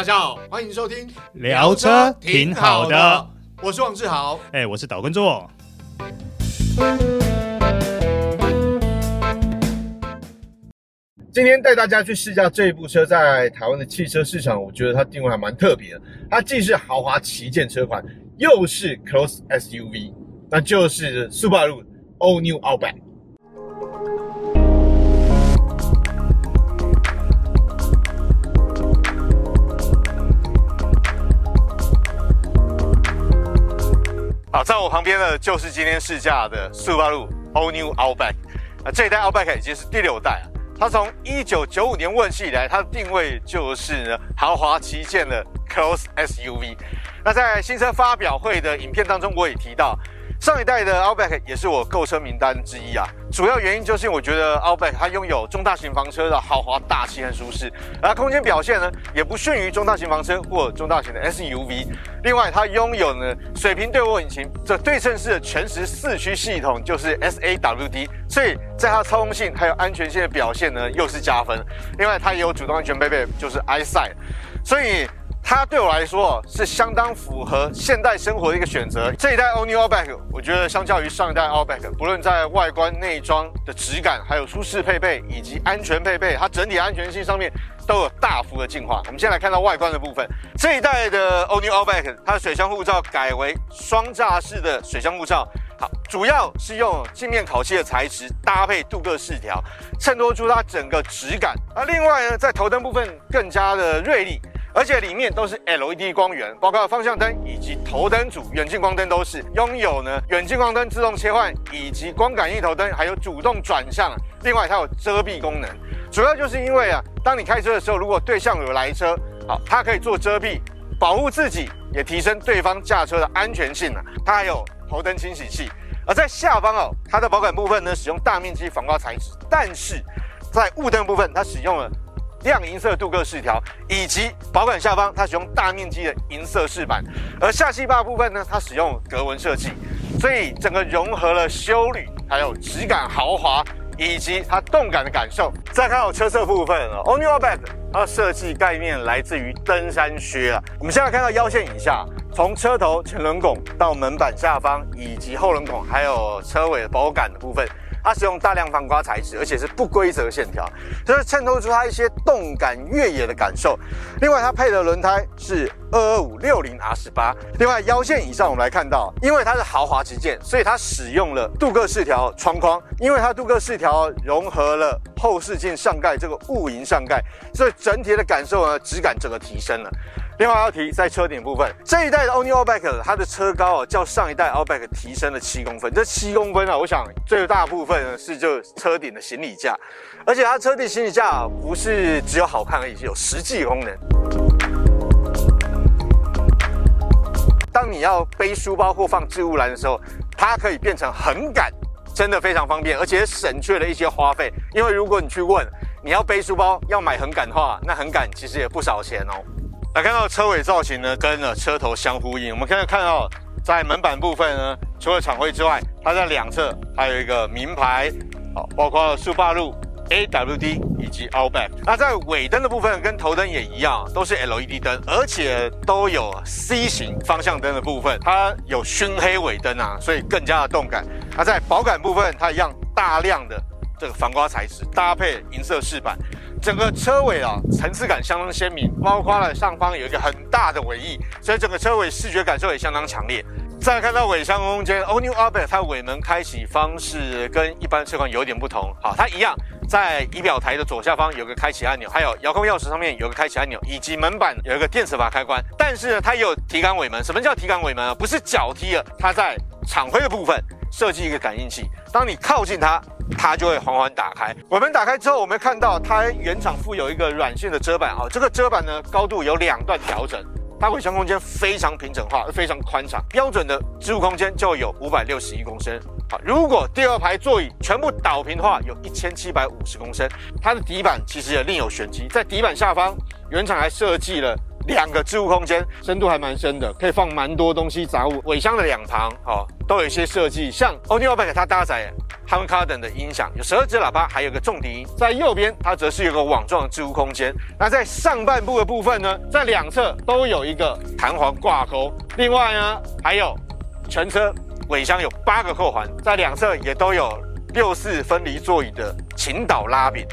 大家好，欢迎收听聊车挺好的，我是王志豪，哎，我是岛根座。今天带大家去试驾这一部车，在台湾的汽车市场，我觉得它定位还蛮特别的。它既是豪华旗舰车款，又是 Cross SUV，那就是 Subaru All New Outback。好，在我旁边呢，就是今天试驾的速八路 All New Outback。那，这一代 Outback 已经是第六代了。它从一九九五年问世以来，它的定位就是呢豪华旗舰的 Cross SUV。那在新车发表会的影片当中，我也提到。上一代的 Outback 也是我购车名单之一啊，主要原因就是我觉得 Outback 它拥有中大型房车的豪华大气和舒适，而空间表现呢也不逊于中大型房车或中大型的 SUV。另外，它拥有呢水平对卧引擎，这对称式的全时四驱系统就是 SAWD，所以在它操控性还有安全性的表现呢又是加分。另外，它也有主动安全配备，就是 EyeSight，所以。它对我来说是相当符合现代生活的一个选择。这一代 All New Outback，我觉得相较于上一代 Outback，不论在外观、内装的质感，还有舒适配备以及安全配备，它整体安全性上面都有大幅的进化。我们先来看到外观的部分。这一代的 All New Outback，它的水箱护罩改为双栅式的水箱护罩，好，主要是用镜面烤漆的材质搭配镀铬饰条，衬托出它整个质感。而另外呢，在头灯部分更加的锐利。而且里面都是 LED 光源，包括方向灯以及头灯组远近光灯都是拥有呢远近光灯自动切换，以及光感应头灯，还有主动转向。另外它有遮蔽功能，主要就是因为啊，当你开车的时候，如果对向有来车，好，它可以做遮蔽，保护自己，也提升对方驾车的安全性啊。它还有头灯清洗器，而在下方哦，它的保杆部分呢使用大面积防刮材质，但是在雾灯部分它使用了。亮银色镀铬饰条，以及保杆下方它使用大面积的银色饰板，而下气坝部分呢，它使用格纹设计，所以整个融合了修旅，还有质感豪华，以及它动感的感受。再看到车侧部分哦，All New Outback 它的设计概念来自于登山靴啊。我们现在看到腰线以下，从车头前轮拱到门板下方，以及后轮拱，还有车尾的保杆的部分。它使用大量防刮材质，而且是不规则线条，所以衬托出它一些动感越野的感受。另外，它配的轮胎是二二五六零 R 十八。另外，腰线以上我们来看到，因为它是豪华旗舰，所以它使用了镀铬饰条窗框，因为它镀铬饰条融合了后视镜上盖这个雾银上盖，所以整体的感受呢，质感整个提升了。另外要提在车顶部分，这一代的 All New Outback 它的车高啊，较上一代 Outback 提升了七公分。这七公分啊，我想最大部分呢是就车顶的行李架，而且它车顶行李架，不是只有好看而已，是有实际功能。当你要背书包或放置物篮的时候，它可以变成横杆，真的非常方便，而且省去了一些花费。因为如果你去问你要背书包要买横杆的话，那横杆其实也不少钱哦。来看到车尾造型呢，跟了车头相呼应。我们可以看到，在门板部分呢，除了厂徽之外，它在两侧还有一个名牌，好，包括 Subaru AWD 以及 Outback。那在尾灯的部分跟头灯也一样，都是 LED 灯，而且都有 C 型方向灯的部分，它有熏黑尾灯啊，所以更加的动感。那在保感部分，它一样大量的这个防刮材质，搭配银色饰板。整个车尾啊，层次感相当鲜明，包括了上方有一个很大的尾翼，所以整个车尾视觉感受也相当强烈。再来看到尾箱空间，All New Outback 它尾门开启方式跟一般车款有点不同。好，它一样在仪表台的左下方有个开启按钮，还有遥控钥匙上面有个开启按钮，以及门板有一个电磁阀开关。但是呢，它也有体感尾门。什么叫体感尾门啊？不是脚踢了，它在厂徽的部分设计一个感应器，当你靠近它。它就会缓缓打开。尾门打开之后，我们看到它原厂附有一个软性的遮板啊，这个遮板呢高度有两段调整，它尾箱空间非常平整化，非常宽敞。标准的置物空间就有五百六十一公升。好，如果第二排座椅全部倒平的话，有一千七百五十公升。它的底板其实也另有玄机，在底板下方，原厂还设计了两个置物空间，深度还蛮深的，可以放蛮多东西杂物。尾箱的两旁哦，都有一些设计，像 All New Outback 它搭载 Harman Kardon 的音响，有十二支喇叭，还有个重低音。在右边，它则是有个网状的置物空间。那在上半部的部分呢，在两侧都有一个弹簧挂钩。另外呢，还有全车尾箱有八个扣环，在两侧也都有六四分离座椅的倾倒拉柄。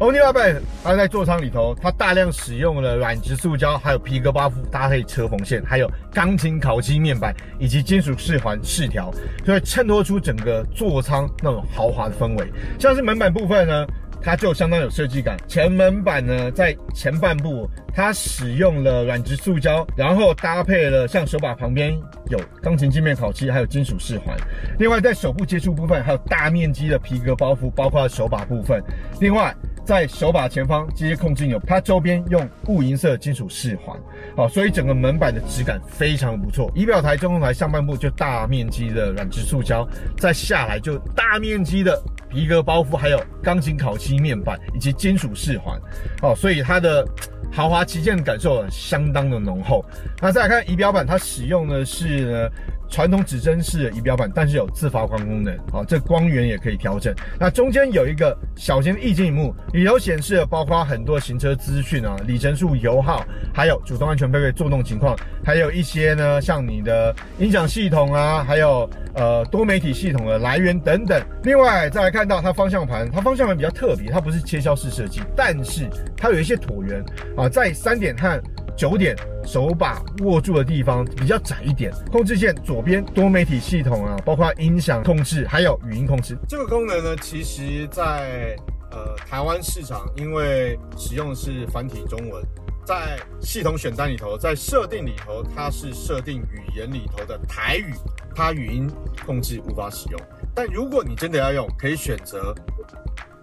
All New Outback，它在座舱里头，它大量使用了软质塑胶，还有皮革包覆搭配车缝线，还有钢琴烤漆面板以及金属饰环饰条，所以衬托出整个座舱那种豪华的氛围。像是门板部分呢，它就相当有设计感。前门板呢，在前半部它使用了软质塑胶，然后搭配了像手把旁边有钢琴镜面烤漆，还有金属饰环。另外在手部接触部分，还有大面积的皮革包覆，包括手把部分。另外。在手把前方机械控制钮，它周边用雾银色金属饰环，好，所以整个门板的质感非常不错。仪表台、中控台上半部就大面积的软质塑胶，再下来就大面积的皮革包覆，还有钢琴烤漆面板以及金属饰环，哦，所以它的豪华旗舰感受相当的浓厚。那再来看仪表板，它使用的是呢。传统指针式的仪表板，但是有自发光功能，好，这光源也可以调整。那中间有一个小型的液晶萤幕，里头显示了包括很多行车资讯啊、里程数、油耗，还有主动安全配备作动情况，还有一些呢，像你的音响系统啊，还有呃多媒体系统的来源等等。另外再来看到它方向盘，它方向盘比较特别，它不是切削式设计，但是它有一些椭圆啊，在三点和。九点手把握住的地方比较窄一点，控制键左边多媒体系统啊，包括音响控制，还有语音控制。这个功能呢，其实在呃台湾市场，因为使用的是繁体中文，在系统选单里头，在设定里头，它是设定语言里头的台语，它语音控制无法使用。但如果你真的要用，可以选择，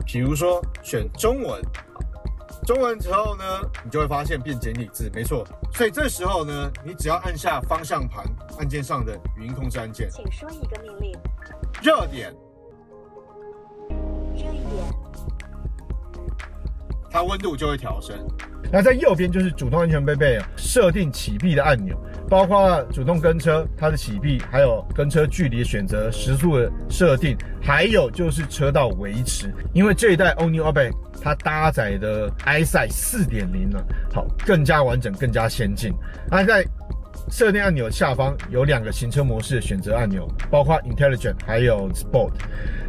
比如说选中文。中文之后呢，你就会发现变简体字，没错。所以这时候呢，你只要按下方向盘按键上的语音控制按键，请说一个命令。热点。热一点。它温度就会调升。那在右边就是主动安全配备啊，设定启闭的按钮，包括主动跟车它的启闭，还有跟车距离选择、时速的设定，还有就是车道维持。因为这一代 All New Outback 它搭载的 i s i 四点零呢，好，更加完整，更加先进。那在设定按钮下方有两个行车模式的选择按钮，包括 Intelligent 还有 Sport。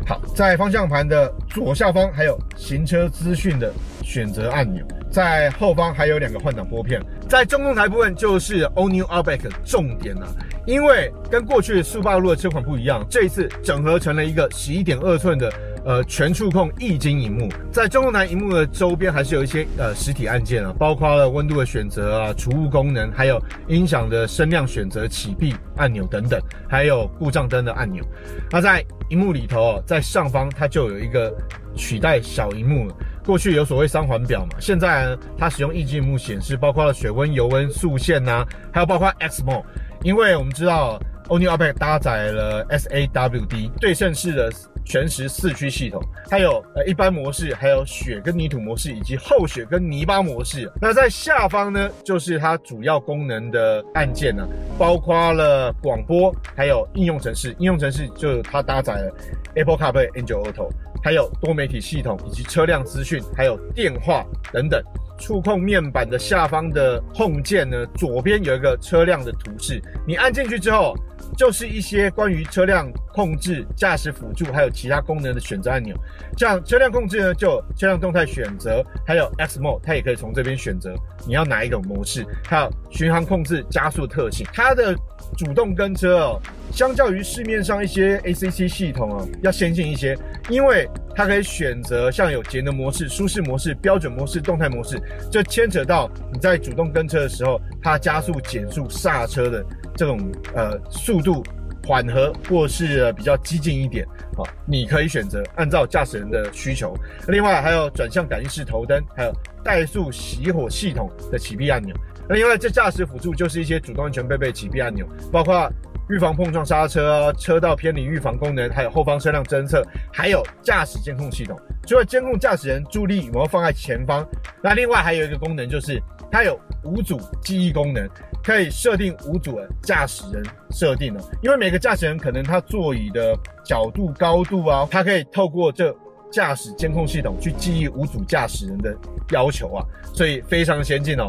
好，在方向盘的左下方还有行车资讯的选择按钮，在后方还有两个换挡拨片。在中控台部分就是 All New Outback 重点了，因为跟过去速霸路的车款不一样，这一次整合成了一个十一点二寸的。呃，全触控液晶荧幕，在中控台荧幕的周边还是有一些呃实体按键啊，包括了温度的选择啊、储物功能，还有音响的声量选择、启闭按钮等等，还有故障灯的按钮。那在荧幕里头哦，在上方它就有一个取代小荧幕了，过去有所谓三环表嘛，现在呢它使用液晶幕显示，包括了水温、油温、速限呐、还有包括 X Mode，因为我们知道 o n i o p e c 搭载了 SAWD 对称式的。全时四驱系统，它有呃一般模式，还有雪跟泥土模式，以及厚雪跟泥巴模式。那在下方呢，就是它主要功能的按键呢，包括了广播，还有应用程式。应用程式就它搭载了 Apple CarPlay、Android Auto，还有多媒体系统，以及车辆资讯，还有电话等等。触控面板的下方的 Home 键呢，左边有一个车辆的图示，你按进去之后。就是一些关于车辆控制、驾驶辅助，还有其他功能的选择按钮。像车辆控制呢，就车辆动态选择，还有 X Mode，它也可以从这边选择你要哪一种模式。还有巡航控制、加速特性。它的主动跟车哦，相较于市面上一些 ACC 系统啊，要先进一些，因为它可以选择像有节能模式、舒适模式、标准模式、动态模式，这牵扯到你在主动跟车的时候，它加速、减速、刹车的。这种呃速度缓和或是比较激进一点，啊，你可以选择按照驾驶人的需求。另外还有转向感应式头灯，还有怠速熄火系统的启闭按钮。那另外这驾驶辅助就是一些主动安全配备启闭按钮，包括预防碰撞刹车啊，车道偏离预防功能，还有后方车辆侦测，还有驾驶监控系统，除了监控驾驶人注意力有没有放在前方，那另外还有一个功能就是它有五组记忆功能，可以设定五组的驾驶人设定哦，因为每个驾驶人可能他座椅的角度、高度啊，它可以透过这驾驶监控系统去记忆五组驾驶人的要求啊，所以非常先进哦。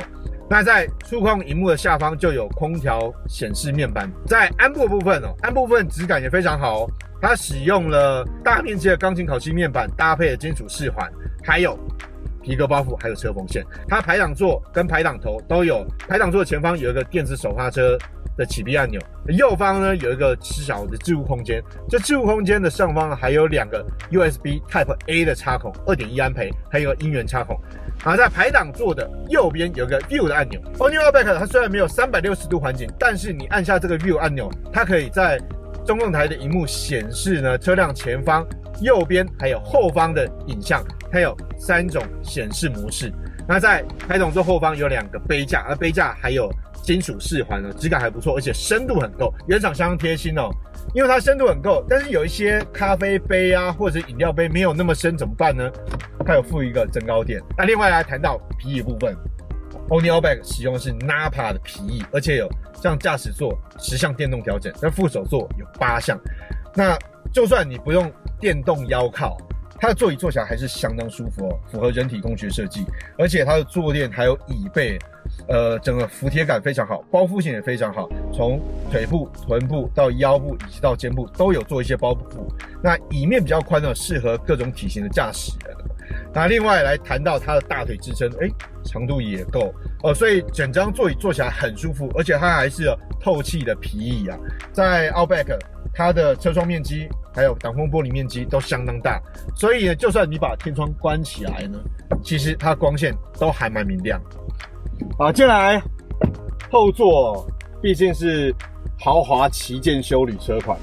那在触控荧幕的下方就有空调显示面板，在鞍部部分哦，鞍部分质感也非常好哦。它使用了大面积的钢琴烤漆面板，搭配的金属饰环，还有皮革包覆，还有车缝线。它排挡座跟排挡头都有，排挡座前方有一个电子手刹车的启闭按钮，右方呢有一个小的置物空间。这置物空间的上方还有两个 USB Type A 的插孔，二点一安培，还有个音源插孔。好在排挡座的右边有个 View 的按钮。Onioback 它虽然没有三百六十度环景，但是你按下这个 View 按钮，它可以在中控台的荧幕显示呢车辆前方、右边还有后方的影像，它有三种显示模式。那在排挡座后方有两个杯架，而杯架还有金属饰环呢，质感还不错，而且深度很够，原厂相当贴心哦。因为它深度很够，但是有一些咖啡杯啊或者饮料杯没有那么深，怎么办呢？它有附一个增高垫。那另外来谈到皮椅部分，Onion Bag 使用的是 Nappa 的皮椅，而且有像驾驶座十项电动调整，那副手座有八项。那就算你不用电动腰靠，它的座椅坐起来还是相当舒服哦，符合人体工学设计，而且它的坐垫还有椅背。呃，整个服帖感非常好，包覆性也非常好，从腿部、臀部到腰部以及到肩部都有做一些包覆。那椅面比较宽呢，适合各种体型的驾驶人。那另外来谈到它的大腿支撑，哎，长度也够哦，所以整张座椅坐起来很舒服，而且它还是透气的皮椅啊。在 Outback，它的车窗面积还有挡风玻璃面积都相当大，所以呢，就算你把天窗关起来呢，其实它光线都还蛮明亮。好，接下来后座毕竟是豪华旗舰修旅车款，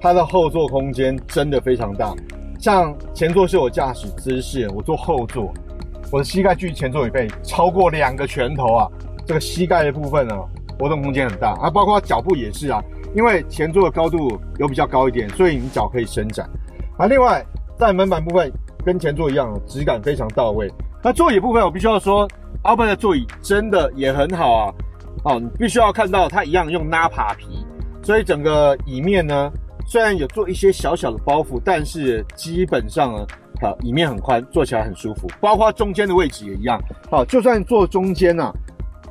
它的后座空间真的非常大。像前座是我驾驶姿势，我坐后座，我的膝盖距前座椅背超过两个拳头啊！这个膝盖的部分呢，活动空间很大啊，包括脚部也是啊，因为前座的高度有比较高一点，所以你脚可以伸展。啊，另外在门板部分跟前座一样，质感非常到位。那座椅部分，我必须要说。阿奔的座椅真的也很好啊，哦，你必须要看到它一样用 Napa 皮，所以整个椅面呢，虽然有做一些小小的包覆，但是基本上呢，好，椅面很宽，坐起来很舒服，包括中间的位置也一样，好，就算坐中间啊，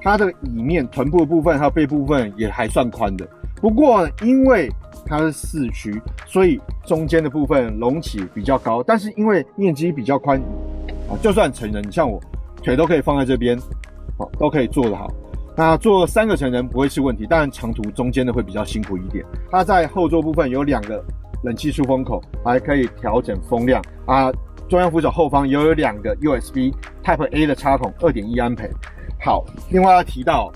它的椅面臀部的部分还有背部分也还算宽的，不过因为它是四驱，所以中间的部分隆起比较高，但是因为面积比较宽，啊，就算成人，你像我。腿都可以放在这边，好，都可以坐得好。那坐三个成人不会是问题，当然长途中间的会比较辛苦一点。它在后座部分有两个冷气出风口，还可以调整风量啊。中央扶手后方也有两个 USB Type A 的插孔，二点一安培。好，另外要提到，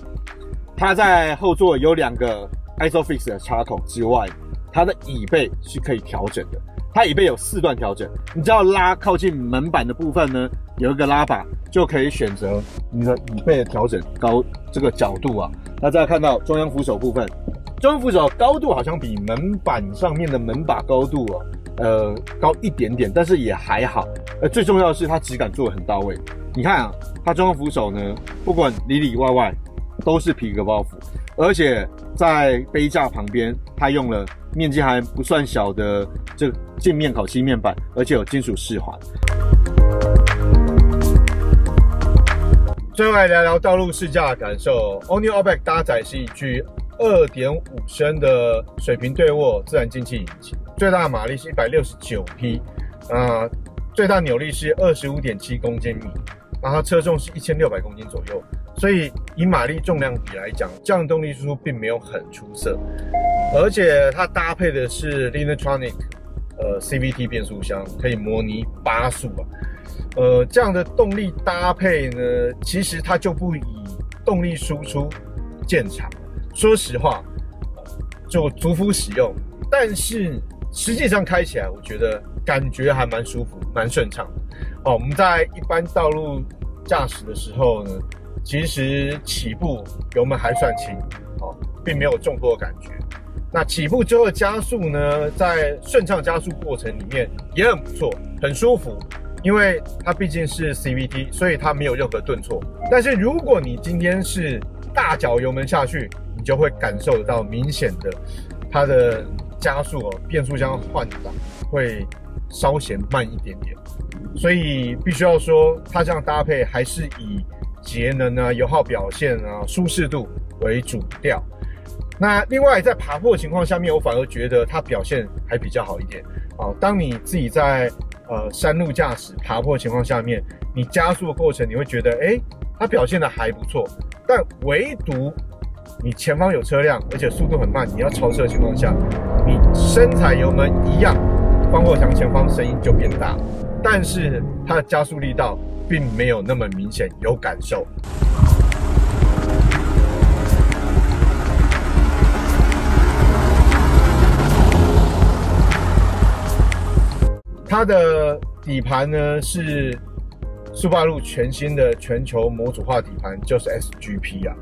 它在后座有两个 ISOFIX 的插孔之外，它的椅背是可以调整的。它椅背有四段调整，你只要拉靠近门板的部分呢，有一个拉把就可以选择你的椅背的调整高这个角度啊。那再看到中央扶手部分，中央扶手高度好像比门板上面的门把高度啊，呃高一点点，但是也还好。呃，最重要的是它质感做得很到位。你看啊，它中央扶手呢，不管里里外外都是皮革包覆，而且在杯架旁边，它用了面积还不算小的这个。镜面烤漆面板，而且有金属饰环。最后来聊聊道路试驾的感受。On New Outback 搭载是一具二点五升的水平对卧自然进气引擎，最大马力是一百六十九匹，啊，最大扭力是二十五点七公斤米，然后车重是一千六百公斤左右，所以以马力重量比来讲，这样的动力输出并没有很出色，而且它搭配的是 Linetronic。呃，CVT 变速箱可以模拟八速啊，呃，这样的动力搭配呢，其实它就不以动力输出见长。说实话，就逐伏使用，但是实际上开起来，我觉得感觉还蛮舒服，蛮顺畅的。哦，我们在一般道路驾驶的时候呢，其实起步油门还算轻，哦，并没有重拖的感觉。那起步之后的加速呢，在顺畅加速过程里面也很不错，很舒服，因为它毕竟是 CVT，所以它没有任何顿挫。但是如果你今天是大脚油门下去，你就会感受得到明显的它的加速哦，变速箱换挡会稍显慢一点点。所以必须要说，它这样搭配还是以节能啊、油耗表现啊、舒适度为主调。那另外在爬坡的情况下面，我反而觉得它表现还比较好一点。啊，当你自己在呃山路驾驶爬坡的情况下面，你加速的过程，你会觉得哎，它表现的还不错。但唯独你前方有车辆，而且速度很慢，你要超车的情况下，你深踩油门一样，防火墙前方声音就变大，但是它的加速力道并没有那么明显有感受。它的底盘呢是速霸陆全新的全球模组化底盘，就是 SGP 啊。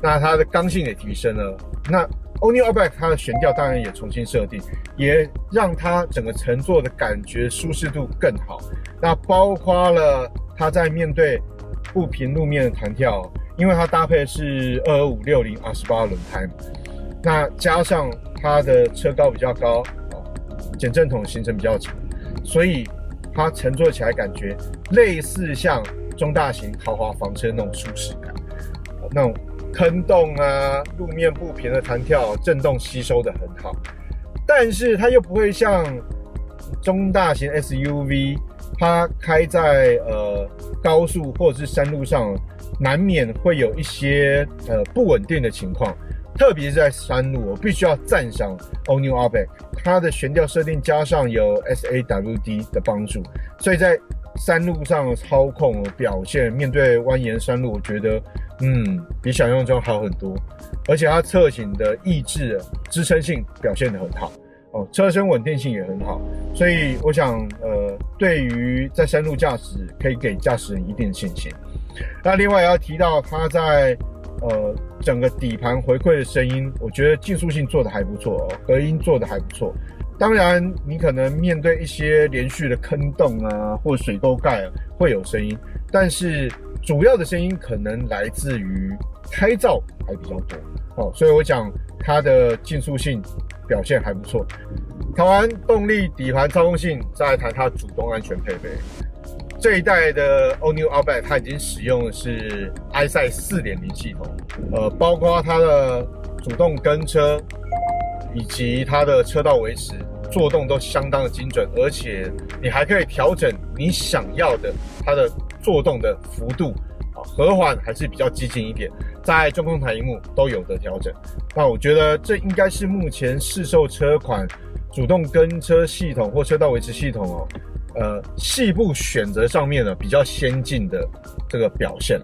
那它的刚性也提升了。那 All New Outback 它的悬吊当然也重新设定，也让它整个乘坐的感觉舒适度更好。那包括了它在面对不平路面的弹跳，因为它搭配的是二二五六零二十八轮胎嘛，那加上它的车高比较高啊，减震筒行程比较长。所以它乘坐起来感觉类似像中大型豪华房车那种舒适感，那种坑洞啊、路面不平的弹跳、震动吸收的很好，但是它又不会像中大型 SUV，它开在呃高速或者是山路上，难免会有一些呃不稳定的情况。特别是在山路，我必须要赞赏 All New Outback，它的悬吊设定加上有 SAWD 的帮助，所以在山路上操控表现，面对蜿蜒山路，我觉得嗯比想象中好很多。而且它侧倾的抑制支撑性表现得很好哦，车身稳定性也很好，所以我想呃，对于在山路驾驶可以给驾驶人一定的信心。那另外要提到它在。呃，整个底盘回馈的声音，我觉得竞速性做得还不错哦，隔音做得还不错。当然，你可能面对一些连续的坑洞啊，或水沟盖啊，会有声音，但是主要的声音可能来自于胎噪还比较多哦。所以我讲它的竞速性表现还不错。谈完动力、底盘、操控性，再来谈它主动安全配备。这一代的 Onew Outback 它已经使用的是 EyeSight 四点零系统，呃，包括它的主动跟车以及它的车道维持、作动都相当的精准，而且你还可以调整你想要的它的作动的幅度，和缓还是比较激进一点，在中控台荧幕都有的调整。那我觉得这应该是目前市售车款主动跟车系统或车道维持系统哦。呃，细部选择上面呢，比较先进的这个表现。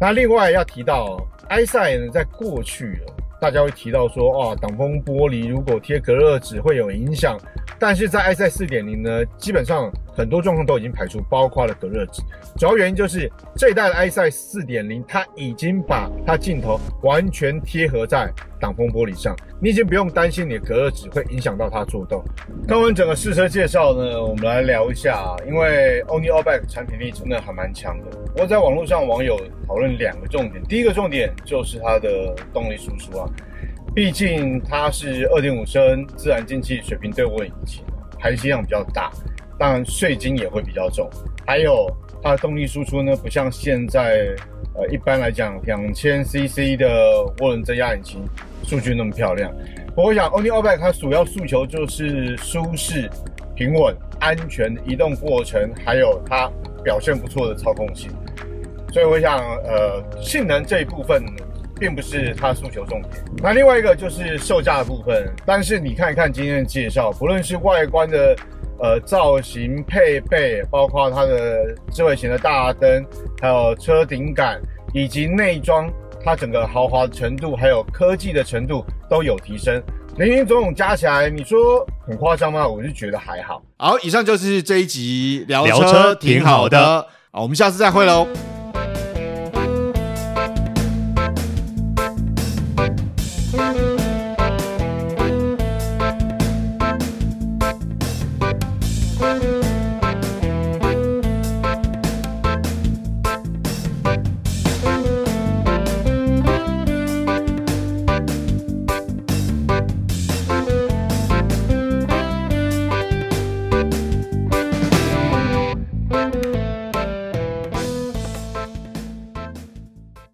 那另外要提到，EyeSight 呢，在过去，大家会提到说，哇，挡风玻璃如果贴隔热纸会有影响。但是在 iC4.0 呢，基本上很多状况都已经排除，包括了隔热纸。主要原因就是这一代的 iC4.0，它已经把它镜头完全贴合在挡风玻璃上，你已经不用担心你的隔热纸会影响到它作动。看完整个试车介绍呢，我们来聊一下，因为 All New Outback 产品力真的还蛮强的。我在网络上网友讨论两个重点，第一个重点就是它的动力输出啊。毕竟它是二点五升自然进气水平对涡引擎，排气量比较大，当然税金也会比较重。还有它的动力输出呢，不像现在呃一般来讲两千 CC 的涡轮增压引擎数据那么漂亮。我想 o n l y o b a c k 它主要诉求就是舒适、平稳、安全的移动过程，还有它表现不错的操控性。所以我想呃性能这一部分。并不是它诉求重点。那另外一个就是售价的部分。但是你看一看今天的介绍，不论是外观的呃造型配备，包括它的智慧型的大灯，还有车顶杆，以及内装，它整个豪华的程度，还有科技的程度都有提升。林林总总加起来，你说很夸张吗？我是觉得还好。好，以上就是这一集聊车，聊车挺好的。好，我们下次再会喽。